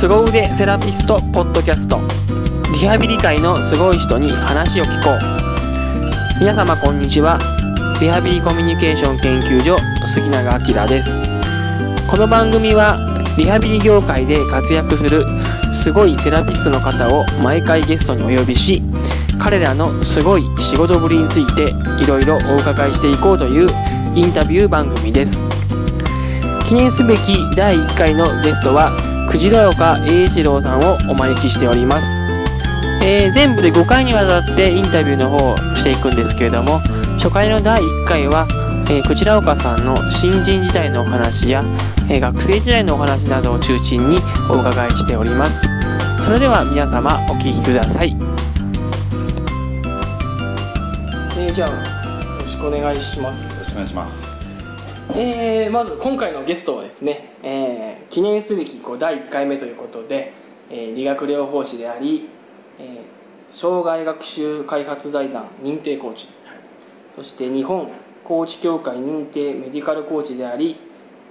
凄腕セラピストポッドキャスト。リハビリ界のすごい人に話を聞こう。皆様こんにちは。リハビリコミュニケーション研究所杉永明です。この番組はリハビリ業界で活躍するすごいセラピストの方を毎回ゲストにお呼びし彼らのすごい仕事ぶりについていろいろお伺いしていこうというインタビュー番組です。記念すべき第1回のゲストはクジラ岡栄一郎さんをお招きしております、えー全部で5回にわたってインタビューの方をしていくんですけれども初回の第1回は、えー、クジラ岡さんの新人時代のお話や、えー学生時代のお話などを中心にお伺いしております。それでは皆様お聞きください、えーじゃあよろしくお願いします。よろしくお願いします。えーまず今回のゲストはですね、えー記念すべきこう第1回目ということで、えー理学療法士であり、えー障害学習開発財団認定コーチ、そして日本コーチ協会認定メディカルコーチであり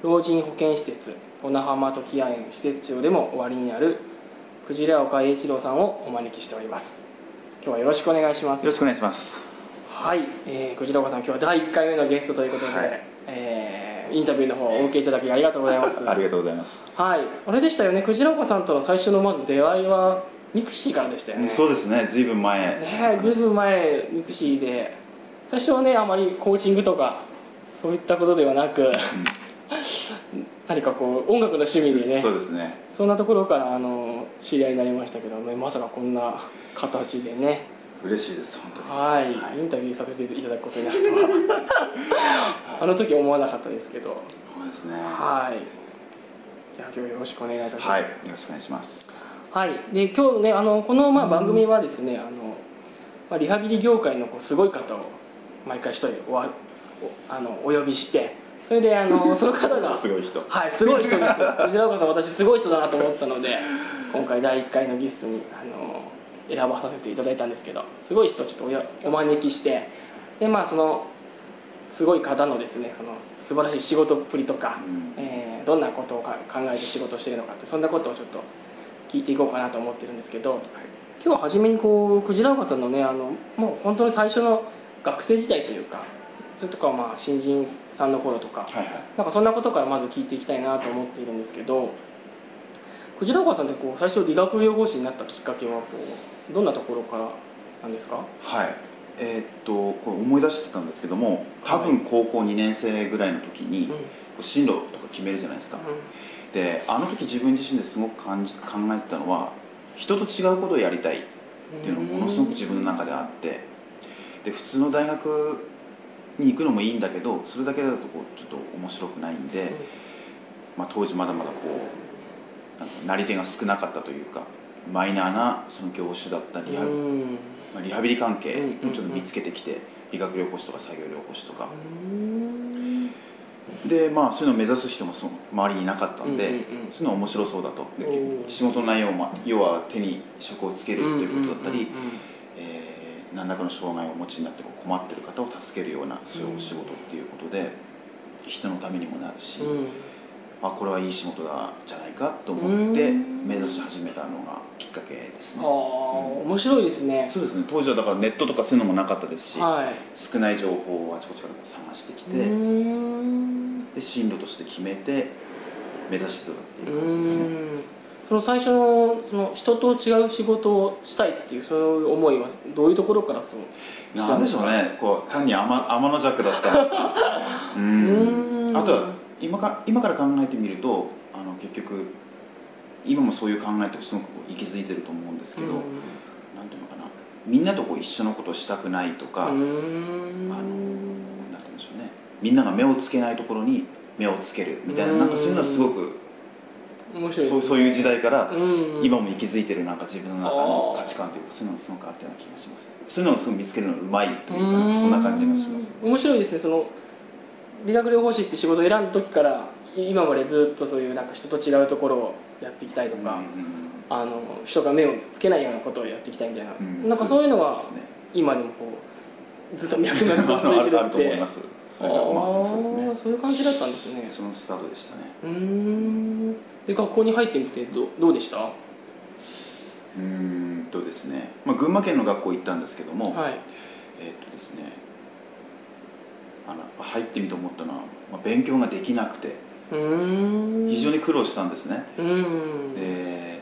老人保健施設小名浜時屋園施設長でもおありになるクジラ岡栄一郎さんをお招きしております。今日はよろしくお願いします。よろしくお願いします。はい、えー、クジラ岡さん今日は第1回目のゲストということで、はいえーインタビューの方をお受けいただきありがとうございますありがとうございます。はいあれでしたよねクジラ岡さんとの最初のまず出会いは mixi からでしたよねそうですね。ずいぶん前。ねえずいぶん前 mixi で最初はねあまりコーチングとかそういったことではなく何かこう音楽の趣味でねそうですね。そんなところからあの知り合いになりましたけど、ね、まさかこんな形でね嬉しいです本当に。はい、インタビューさせていただくことになるとはあの時思わなかったですけどそうですね。はいじゃあ今日よろしくお願いいたしますはい。よろしくお願いします。はい、で今日ねあのこのまあ番組はですねあの、まあ、リハビリ業界のこうすごい方を毎回一人おわおあのお呼びしてそれであの その方がすごい人。はいすごい人です藤原岡さん私すごい人だなと思ったので今回第1回のゲストにあの選ばさせていただいたんですけどすごい人をちょっとお招きしてでまあそのすごい方のですねその素晴らしい仕事っぷりとか、うんえーどんなことをか考えて仕事をしているのかってそんなことをちょっと聞いていこうかなと思ってるんですけど今日は初めにこうクジラ岡さんのねあのもう本当に最初の学生時代というかそれとかはまあ新人さんの頃とかはいはい。なんかそんなことからまず聞いていきたいなと思っているんですけどクジラ岡さんってこう最初理学療法士になったきっかけはこうどんなところからなんですか？はい。えーっとこれ思い出してたんですけども、多分高校2年生ぐらいの時に、進路とか決めるじゃないですか。で、あの時自分自身ですごく感じ考えてたのは、人と違うことをやりたいっていうのがものすごく自分の中であってで普通の大学に行くのもいいんだけどそれだけだとこうちょっと面白くないんで、まあ、当時まだまだこうなり手が少なかったというかマイナーなその業種だったリハ,、うん。まあ、リハビリ関係うんをちょっと見つけてきて、理学療法士とか作業療法士とか、うん。でまあそういうのを目指す人もその周りにいなかったんで、うんうんうん。そういうの面白そうだと。仕事の内容も要は手に職をつけるということだったり、うんうんうん。うんえー何らかの障害をお持ちになって困ってる方を助けるようなそういうお仕事っていうことで、人のためにもなるし、うんあこれはいい仕事だじゃないかと思ってうん。目指し始めたのがきっかけですああね、面白いですね。そうですね当時はだからネットとかそういうのもなかったですし、はい。少ない情報をあちこちから探してきて、うん。で進路として決めて目指してたっていうう感じですね。ん。その最初のその人と違う仕事をしたいっていうそういう思いはどういうところからその？なんでしょうね。こう単に天天の弱だったう うんん。あとは今か今から考えてみるとあの結局今もそういう考えってすごくこう息づいてると思うんですけど、なんていうのかな。みんなとこう一緒のことをしたくないとか、うあのんなんていうんでしょうね。みんなが目をつけないところに目をつけるみたいななんかそういうのはすごく面白い。そうそういう時代からうん。今も息づいてるなんか自分の中の価値観というかそういうのがすごくあったような気がします。そういうのをすごい見つけるのがうまいといううん。かそんな感じがします。面白いですね。その理学療法士って仕事を選んだ時から今までずっとそういうなんか人と違うところをやっていきたいとか、うんあの人が目をつけないようなことをやっていきたいみたいな、うん。なんかそういうのは今でもこうずっと脈々と続いてる あるあるとって思います。そあれがまあそうですね。あそういう感じだったんですね。そのスタートでしたね。うーん。で学校に入ってみてどどうでした？はうーんとですね、まあ、群馬県の学校行ったんですけども、い。えっとですねあの入ってみて思ったのは、まあ、勉強ができなくて。非常に苦労したんですね、うんで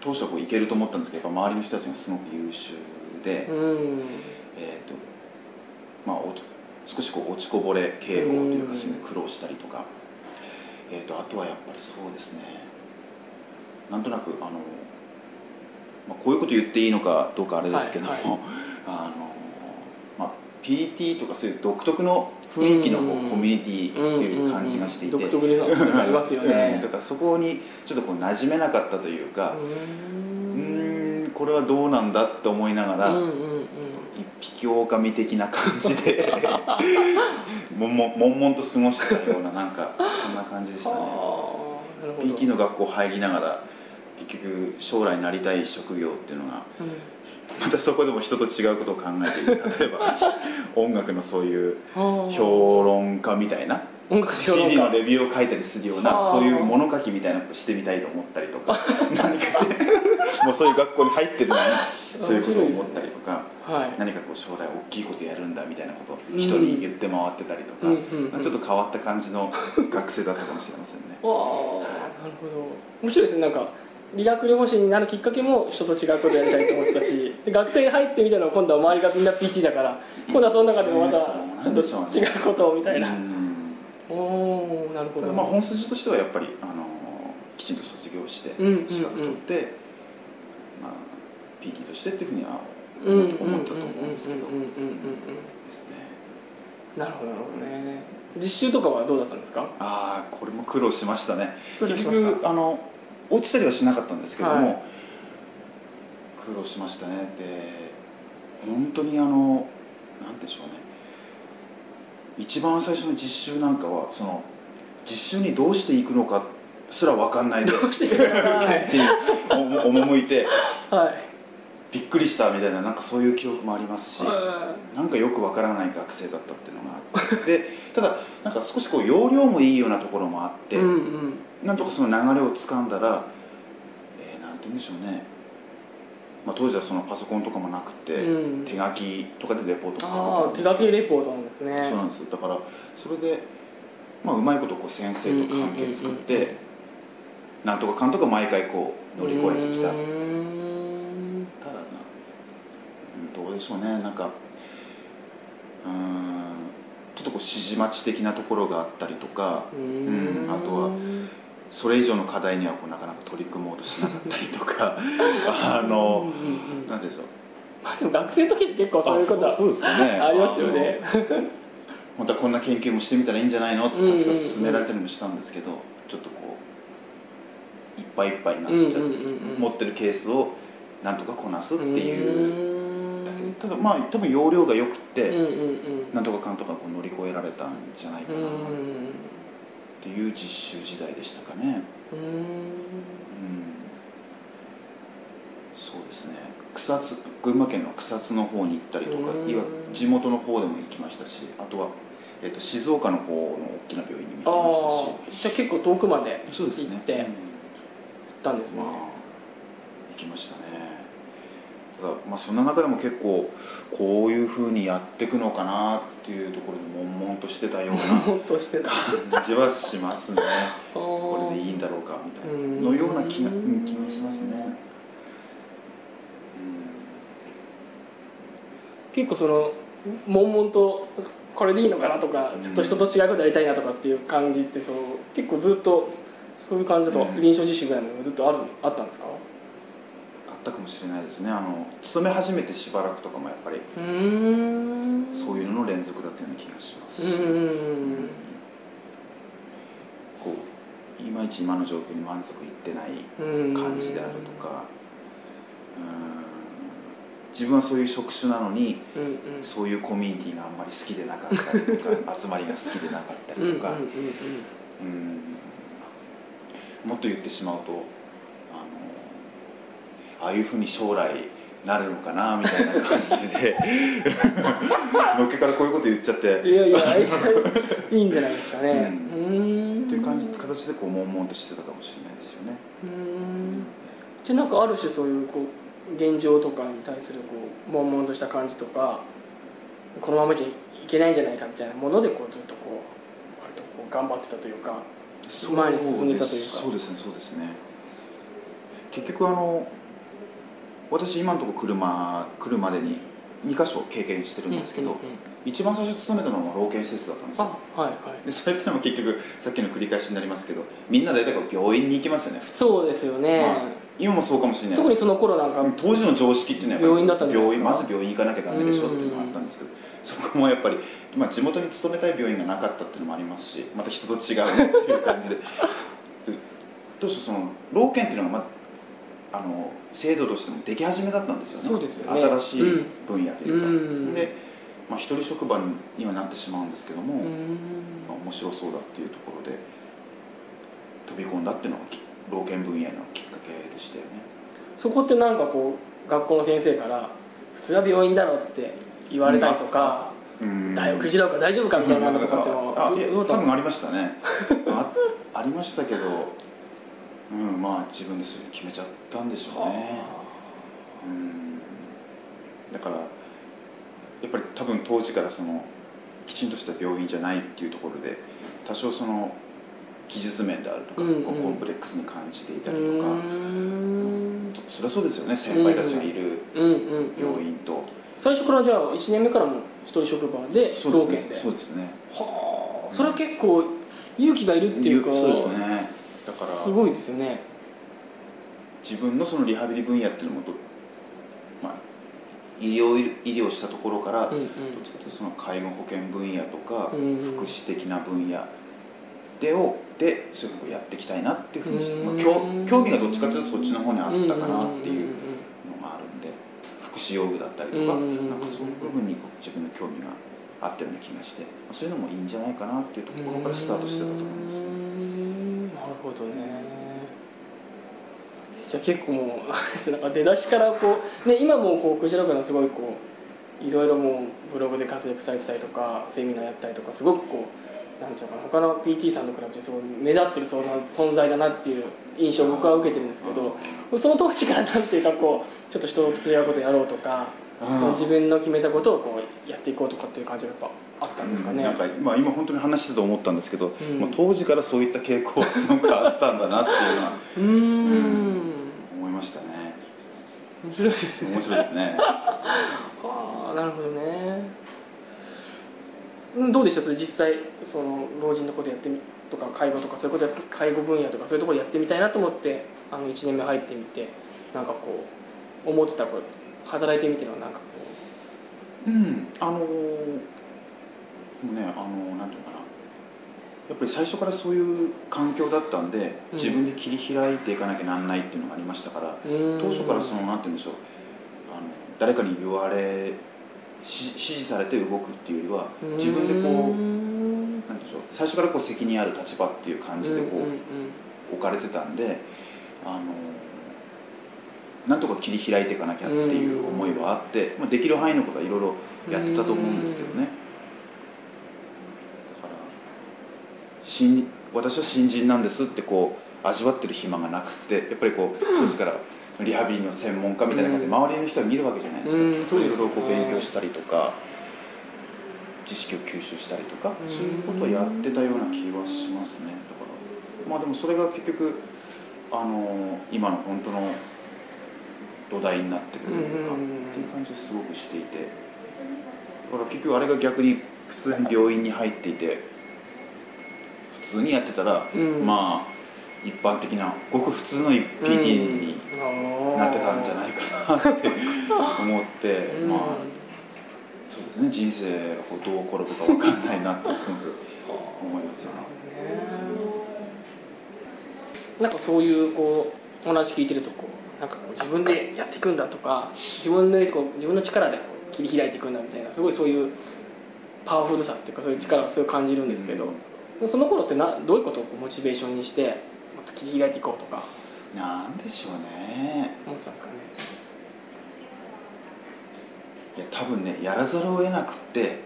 当初はこういけると思ったんですけどやっぱ周りの人たちがすごく優秀で、うん。えーとまあ、少しこう落ちこぼれ傾向といううんかそうい苦労したりとか、えー、とあとはやっぱりそうですね。なんとなくあの、まあ、こういうこと言っていいのかどうかあれですけども、はい あのまあ、PT とかそういう独特の雰囲気のこうん。うコミュニティっていう感じがしていて、独特でありますよ うん。ねだからそこにちょっとこう馴染めなかったというか、うん。これはどうなんだって思いながら、うんうんうん。一匹狼的な感じで もんもん悶々と過ごしてたようななんかそんな感じでしたね。PT の学校入りながら結局将来なりたい職業っていうのがうんまたそこでも人と違うことを考えている。例えば 音楽のそういう評論家みたいな。CD の家。レビューを書いたりするようなはあ。そういう物書きみたいなことしてみたいと思ったりとか。何かね。もうそういう学校に入ってるのにそういうことを思ったりとか。はい。何かこう将来大きいことやるんだみたいなことをうん。人に言って回ってたりとか、うんうんうん。ちょっと変わった感じの学生だったかもしれませんね。なるほど。面白いですね。なんか理学療法士になるきっかけも人と違うことやりたいと思ってたしで学生に入ってみたのは今度は周りがみんな PT だから今度はその中でもまたちょっと違うことをみたいな、うんおおなるほど、まあ本筋としてはやっぱりあのきちんと卒業して資格取って、まあ、PT としてっていうふうには思ったと思うんですけどですね。なるほどなるほどね実習とかはどうだったんですかああこれも苦労しましたね。結局あの落ちたりはしなかったんですけども、はい。苦労しましたねで本当にあのなんでしょうね。一番最初の実習なんかはその実習にどうしていくのかすら分かんないでどうしていくのか。はい現地にお赴いてはいびっくりしたみたいななんかそういう記憶もありますし、はなんかよくわからない学生だったっていうのがあってでただなんか少しこう容量もいいようなところもあって、いうんうん。なんとかその流れをつかんだら、えーなんて言うんでしょうね、まあ、当時はそのパソコンとかもなくて、うん。手書きとかでレポートもあ作あ手書ってたんですきレポートなんですね。そうなんです。だからそれで、まあ、うまいことこう先生と関係作っうんうん。うんてなんとかかんとか毎回こう乗り越えてきた。うーん。ただな。うんどうでしょうね。なんかうーんちょっとこう指示待ち的なところがあったりとかうーんうんあとはそれ以上の課題にはこうなかなか取り組もうとしなかったりとか あのうんでしょう。まあでも学生の時って結構そういうことはあそうですよね。ありますよね。本当はこんな研究もしてみたらいいんじゃないの？って確か勧められたりもしたんですけどちょっとこういっぱいいっぱいになっちゃって、持ってるケースをなんとかこなすっていうただまあ多分容量が良くって、なんとかかんとかこう乗り越えられたんじゃないかな。っうんていう実習時代でしたかね。うん。うんそうですね。草津群馬県の草津の方に行ったりとか地元の方でも行きましたしあとは、えっと静岡の方の大きな病院にもあ行きましたし。あじゃあ結構遠くまでそうですね。行って行っうんたんですね。まあ行きましたねただまあそんな中でも結構こういうふうにやっていくのかなっていうところで悶々としてたような感じはしますね。ここれでいいんだろうかみたいな。うんのような気がうん。気がしますね。結構その悶々とこれでいいのかなとかうん。ちょっと人と違うことやりたいなとかっていう感じってそう結構ずっとそういう感じだとうん。臨床実習ぐらいまでずっとあるあったんですか？あったかもしれないですね。あの勤め始めてしばらくとかもやっぱりそういうのの連続だったような気がします。し、うんこういまいち今の状況に満足いってないうん感じであるとかうん。自分はそういう職種なのにうんうん。そういうコミュニティがあんまり好きでなかったりとか 集まりが好きでなかったりとか、もっと言ってしまうとああいうふうに将来なるのかなみたいな感じで。のっけからこういうこと言っちゃって。いやいや愛したいいいんじゃないですかね。ううん。っていう感じ形形でこう悶々としてたかもしれないですよね。うん。じゃあなんかある種そういうこう現状とかに対するこう悶々とした感じとかこのままじゃいけないんじゃないかみたいなものでこうずっとこう割とこう頑張ってたというか前に進んでたというか。そうですねそうですね。結局あの私今のところ車来るまでに2箇所経験してるんですけど、うんうんうん。一番最初勤めたのは老健施設だったんですよ。あはいはい。でそれってのも結局さっきの繰り返しになりますけどみんな大体病院に行きますよね普通。そうですよね、まあ今もそうかもしれないです特にその頃なんか当時の常識っていうのは病院だったんですか？病院まず病院行かなきゃダメでしょっていうのがあったんですけどそこもやっぱり、まあ、地元に勤めたい病院がなかったっていうのもありますしまた人と違うねっていう感じで。でどうしてその老健っていうのがまああの制度としてもでき始めだったんですよね。そうですよね。新しい分野というか、うん。で、まあ、一人職場にはなってしまうんですけども、うん。まあ、面白そうだっていうところで飛び込んだっていうのがき老健分野のきっかけでしたよね。そこってなんかこう学校の先生から普通は病院だろって言われたりとか、うん。大学時代か大丈夫かみたいなのとかってのは多分ありましたね。あありましたけどうんまあ自分でそれ決めちゃったんでしょうね。うん。だからやっぱり多分当時からそのきちんとした病院じゃないっていうところで多少その技術面であるとか、うんうん。コンプレックスに感じていたりとか、うーん。そりゃそうですよね。先輩たちがいるうんうんうん。病院と、最初からじゃあ1年目からも一人職場でそう老健でですね。そうですね。はあ。それは結構勇気がいるっていうか。そうですねだからすごいですよね。自分のそのリハビリ分野っていうのもど、まあ、医療医療したところから、うんうん。どっちかというとその介護保険分野とか、うん福祉的な分野でをでそういうのをやっていきたいなっていうふうにして、まあ、うん興興味がどっちかというとそっちの方にあったかなっていううんうんのがあるんで福祉用具だったりとか、うんなんかそういう部分に自分の興味があったような気がして、まあそういうのもいいんじゃないかなっていうところからスタートしてたと思いますね。どね。じゃあ結構もう なんか出だしからこう、ね、今もこうクジラ君はすごいこういろいろもうブログで活躍されてたりとかセミナーやったりとかすごくこうなんていうのかな他の PT さんと比べてすごい目立ってる存存在だなっていう印象を僕は受けてるんですけどその当時からなんていうかこうちょっと人と違うことやろうとかうん。自分の決めたことをこうやっていこうとかっていう感じがやっぱあったんですかね。なんか、まあ、今本当に話してて思ったんですけど、ん。まあ、当時からそういった傾向がすごくあったんだなっていうのはうーん。思いましたね。面白いですね。面白いですね。は あなるほどね。うんどうでした？それ実際その老人のことやってみとか介護とかそういうことや介護分野とかそういうところやってみたいなと思ってあの1年目入ってみてなんかこう思ってたこと働いてみてのなんかこうんあのーもうねあのーなんていうのかな。やっぱり最初からそういう環境だったんで、うん。自分で切り開いていかなきゃなんないっていうのがありましたから当初からそのなんて言うんでしょう。あの誰かに言われし指示されて動くっていうよりは自分でこうーなんんて言うんでしょう。最初からこう責任ある立場っていう感じでこう、置かれてたんであのなんとか切り開いていかなきゃっていう思いはあって、まあ、できる範囲のことはいろいろやってたと思うんですけどねだから新私は新人なんですってこう味わってる暇がなくってやっぱりこう当時からリハビリの専門家みたいな感じで周りの人は見るわけじゃないですか、うんそういろいろこう勉強したりとか知識を吸収したりとか、うん。そういうことをやってたような気はしますね。だからまあでもそれが結局あの今の本当の土台になってるというか、うんっていう感じがすごくしていて。だから結局あれが逆に普通に病院に入っていて普通にやってたら、うん。まあ一般的なごく普通の PT になってたんじゃないかなって思って、うんまあそうですね人生がこうどう転ぶか分かんないなってすごく思いますよね。なんかそういうこうお話聞いてるとこうなんかこう自分でやっていくんだとか自分でこう自分の力でこう切り開いていくんだみたいなすごいそういうパワフルさっていうかそういう力がすごい感じるんですけど、その頃ってなどういうことをモチベーションにしてもっと切り開いていこうとか？なんでしょうね。思ってたんですかね？いや多分ねやらざるを得なくって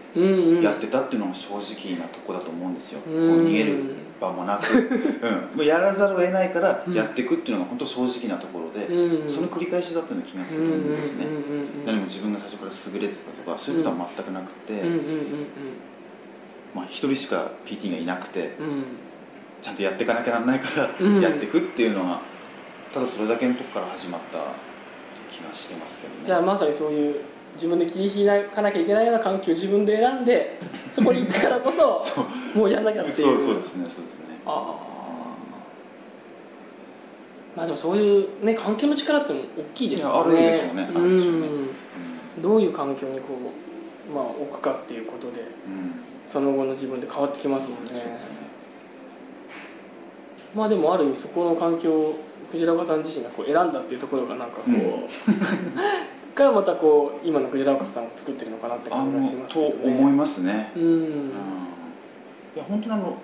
やってたっていうのが正直なとこだと思うんですよ、うん。こう逃げる場もなく、うん、もうやらざるを得ないからやっていくっていうのが本当正直なところで、うん。その繰り返しだったような気がするんですね、何も自分が最初から優れてたとかそういうことは全くなくて、うんうんうんまあ、一人しか PT がいなくてうん。うんちゃんとやっていかなきゃならないからうん。やっていくっていうのがただそれだけのとこから始まった気がしてますけどね。じゃあまさにそういう自分で切り開かなきゃいけないような環境を自分で選んでそこに行ったからこそ そう。もうやんなきゃっていう。そうそうですねそうですね。ああまあでもそういうね環境の力っても大きいですよね。あるでしょうね。ね。うん。どういう環境にこうまあ置くかっていうことで。うん、うんその後の自分で変わってきますもんね。ね。まあでもある意味そこの環境を藤岡さん自身がこう選んだっていうところがなんかこう、うん。からまたこう今の藤岡さんを作ってるのかなってあ感じのがしますとけどね。思いますね、うん。うん。いや本当にあの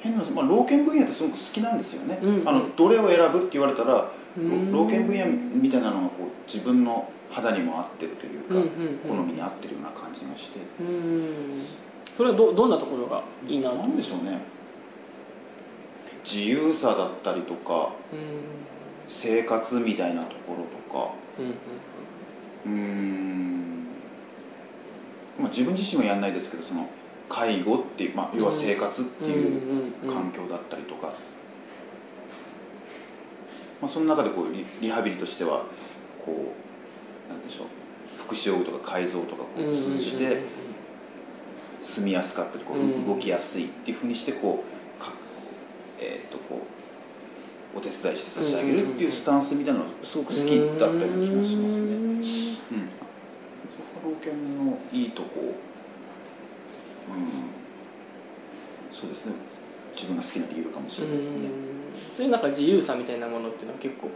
変な話、まあ、老犬分野ってすごく好きなんですよね、うん。あのどれを選ぶって言われたら、うん。老犬分野みたいなのがこう自分の肌にも合ってるというか、うんうんうん。好みに合ってるような感じがして、うん。それはどどんなところがいいな？となんでしょうね。自由さだったりとかうん。生活みたいなところとか。うんうんまあ、自分自身はやんないですけどその介護っていう、まあ、要は生活っていう環境だったりとか、まあ、その中でこうリリハビリとしてはこうなんでしょう福祉用具とか改造とかこう通じて住みやすかったりこう動きやすいっていうふうにしてこうかえー、とこうお手伝いして差し上げるっていうスタンスみたいなのがすごく好きだったような気がしますね。うん、そこが老犬のいいとこ、うん、そうですね。自分が好きな理由かもしれないですね。うん。そういうなんか自由さみたいなものっていうのは結構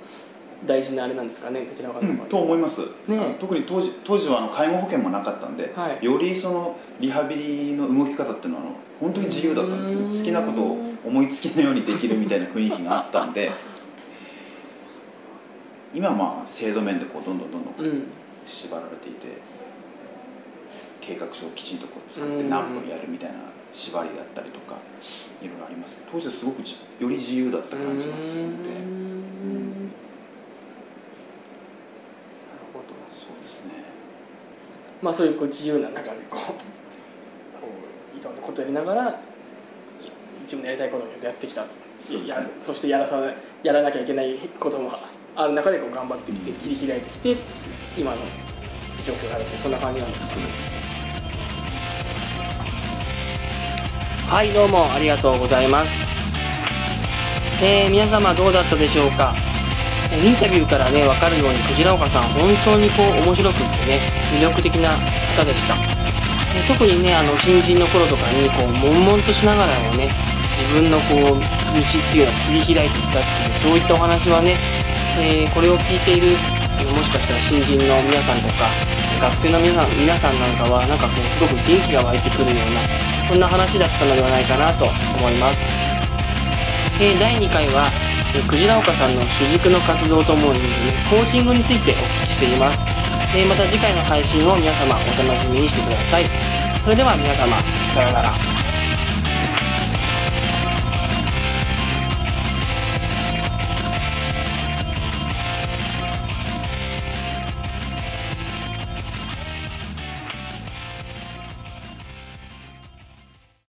大事なあれなんですかねこちらの方うん、と思います、ね。特に当時当時はあの介護保険もなかったんで、はい。よりそのリハビリの動き方っていうのはあの本当に自由だったんですね。うん。好きなことを思いつきのようにできるみたいな雰囲気があったんで今はまあ制度面でこうどんどんどんどん縛られていて計画書をきちんとこう作っうん。て何分やるみたいな縛りだったりとかいろいろありますけど当時はすごくじより自由だった感じがするんでうんうんなるほどそうですねまあそういうこう自由な中でこう こういろんなことやりながら自分のやりたいことをやってきた。そね。やそしてやらさやらなきゃいけないこともある中でこう頑張ってきて切り開いてきて今の状況があるってそんな感じなんです。そうですね。はいどうもありがとうございます。えー皆様どうだったでしょうか？えーインタビューからね分かるようにクジラ岡さん本当にこう面白くってね魅力的な方でした。え特にねあの新人の頃とかにこう悶々としながらもね自分のこう道っていうのを切り開いていったっていうそういったお話はね、えーこれを聞いているもしかしたら新人の皆さんとか学生の皆さん皆さんなんかはなんかこうすごく元気が湧いてくるようなそんな話だったのではないかなと思います、えー第2回は、えー、クジラ岡さんの主軸の活動ともに、ね、コーチングについてお聞きしています、えまた次回の配信を皆様お楽しみにしてください。それでは皆様さようなら。